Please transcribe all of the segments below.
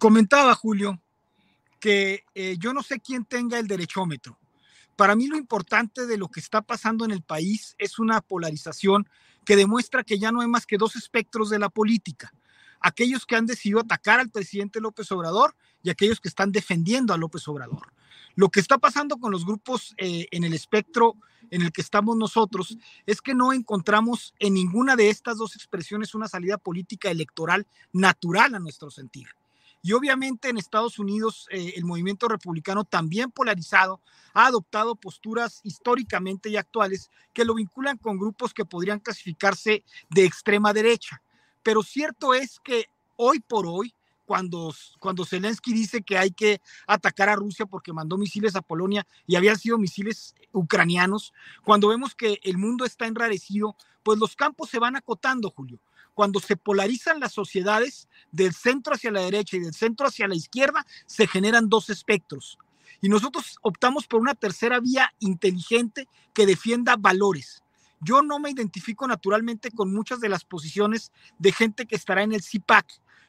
Comentaba Julio que eh, yo no sé quién tenga el derechómetro. Para mí lo importante de lo que está pasando en el país es una polarización que demuestra que ya no hay más que dos espectros de la política. Aquellos que han decidido atacar al presidente López Obrador y aquellos que están defendiendo a López Obrador. Lo que está pasando con los grupos eh, en el espectro en el que estamos nosotros es que no encontramos en ninguna de estas dos expresiones una salida política electoral natural a nuestro sentir. Y obviamente en Estados Unidos eh, el movimiento republicano también polarizado ha adoptado posturas históricamente y actuales que lo vinculan con grupos que podrían clasificarse de extrema derecha. Pero cierto es que hoy por hoy, cuando, cuando Zelensky dice que hay que atacar a Rusia porque mandó misiles a Polonia y habían sido misiles ucranianos, cuando vemos que el mundo está enrarecido, pues los campos se van acotando, Julio cuando se polarizan las sociedades del centro hacia la derecha y del centro hacia la izquierda, se generan dos espectros. Y nosotros optamos por una tercera vía inteligente que defienda valores. Yo no me identifico naturalmente con muchas de las posiciones de gente que estará en el CIPAC,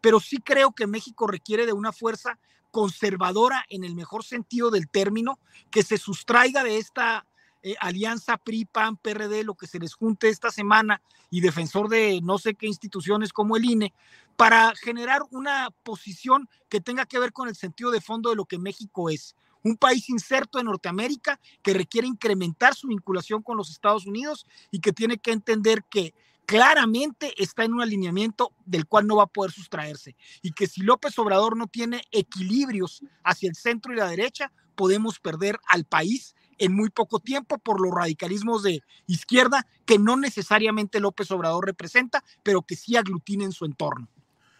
pero sí creo que México requiere de una fuerza conservadora en el mejor sentido del término, que se sustraiga de esta eh, alianza PRI, PAN, PRD, lo que se les junte esta semana y defensor de no sé qué instituciones como el INE, para generar una posición que tenga que ver con el sentido de fondo de lo que México es. Un país inserto en Norteamérica que requiere incrementar su vinculación con los Estados Unidos y que tiene que entender que claramente está en un alineamiento del cual no va a poder sustraerse. Y que si López Obrador no tiene equilibrios hacia el centro y la derecha, podemos perder al país en muy poco tiempo por los radicalismos de izquierda que no necesariamente López Obrador representa, pero que sí aglutina en su entorno.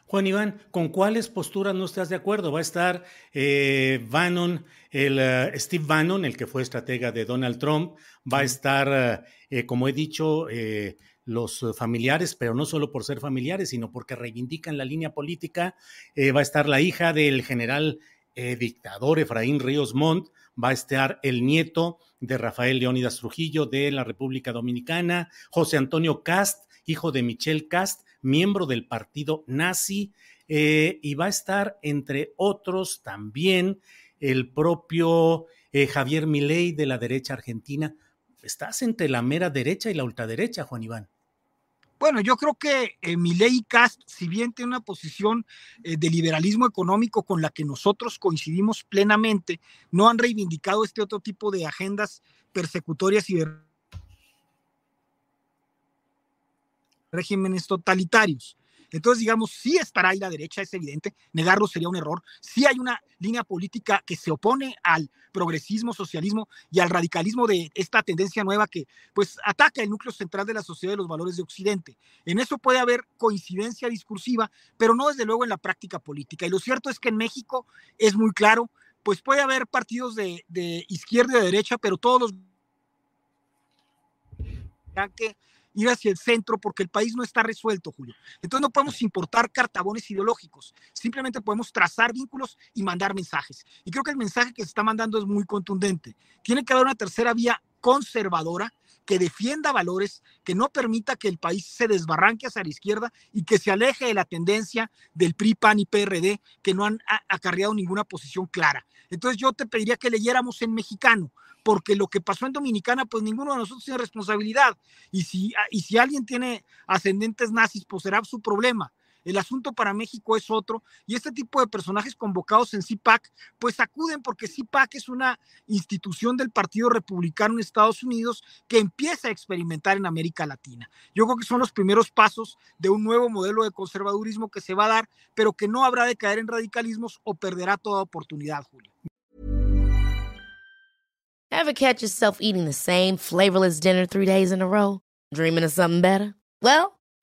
Juan Iván, ¿con cuáles posturas no estás de acuerdo? Va a estar eh, Bannon, el eh, Steve Bannon, el que fue estratega de Donald Trump, va a estar, eh, como he dicho, los familiares, pero no solo por ser familiares, sino porque reivindican la línea política. va a estar la hija del general dictador Efraín Ríos Montt, va a estar el nieto de Rafael Leónidas Trujillo de la República Dominicana, José Antonio Cast, hijo de Michelle Cast, miembro del partido nazi, eh, y va a estar, entre otros, también el propio eh, Javier Milei de la derecha argentina. Estás entre la mera derecha y la ultraderecha, Juan Iván. Bueno, yo creo que eh, Milei Cast, si bien tiene una posición eh, de liberalismo económico con la que nosotros coincidimos plenamente, no han reivindicado este otro tipo de agendas persecutorias y de regímenes totalitarios. Entonces, digamos, sí estará ahí la derecha, es evidente, negarlo sería un error. Sí hay una línea política que se opone al progresismo, socialismo y al radicalismo de esta tendencia nueva que pues ataca el núcleo central de la sociedad de los valores de Occidente. En eso puede haber coincidencia discursiva, pero no desde luego en la práctica política. Y lo cierto es que en México es muy claro, pues puede haber partidos de, de izquierda y de derecha, pero todos los que ir hacia el centro porque el país no está resuelto, Julio. Entonces no podemos importar cartabones ideológicos, simplemente podemos trazar vínculos y mandar mensajes. Y creo que el mensaje que se está mandando es muy contundente. Tiene que haber una tercera vía conservadora que defienda valores, que no permita que el país se desbarranque hacia la izquierda y que se aleje de la tendencia del PRI, PAN y PRD, que no han acarreado ninguna posición clara. Entonces yo te pediría que leyéramos en mexicano, porque lo que pasó en Dominicana, pues ninguno de nosotros tiene responsabilidad. Y si, y si alguien tiene ascendentes nazis, pues será su problema. El asunto para México es otro y este tipo de personajes convocados en CIPAC pues acuden porque CIPAC es una institución del Partido Republicano en Estados Unidos que empieza a experimentar en América Latina. Yo creo que son los primeros pasos de un nuevo modelo de conservadurismo que se va a dar, pero que no habrá de caer en radicalismos o perderá toda oportunidad, Julio. Ever catch yourself eating the same flavorless dinner three days in a row? Dreaming of something better? Well,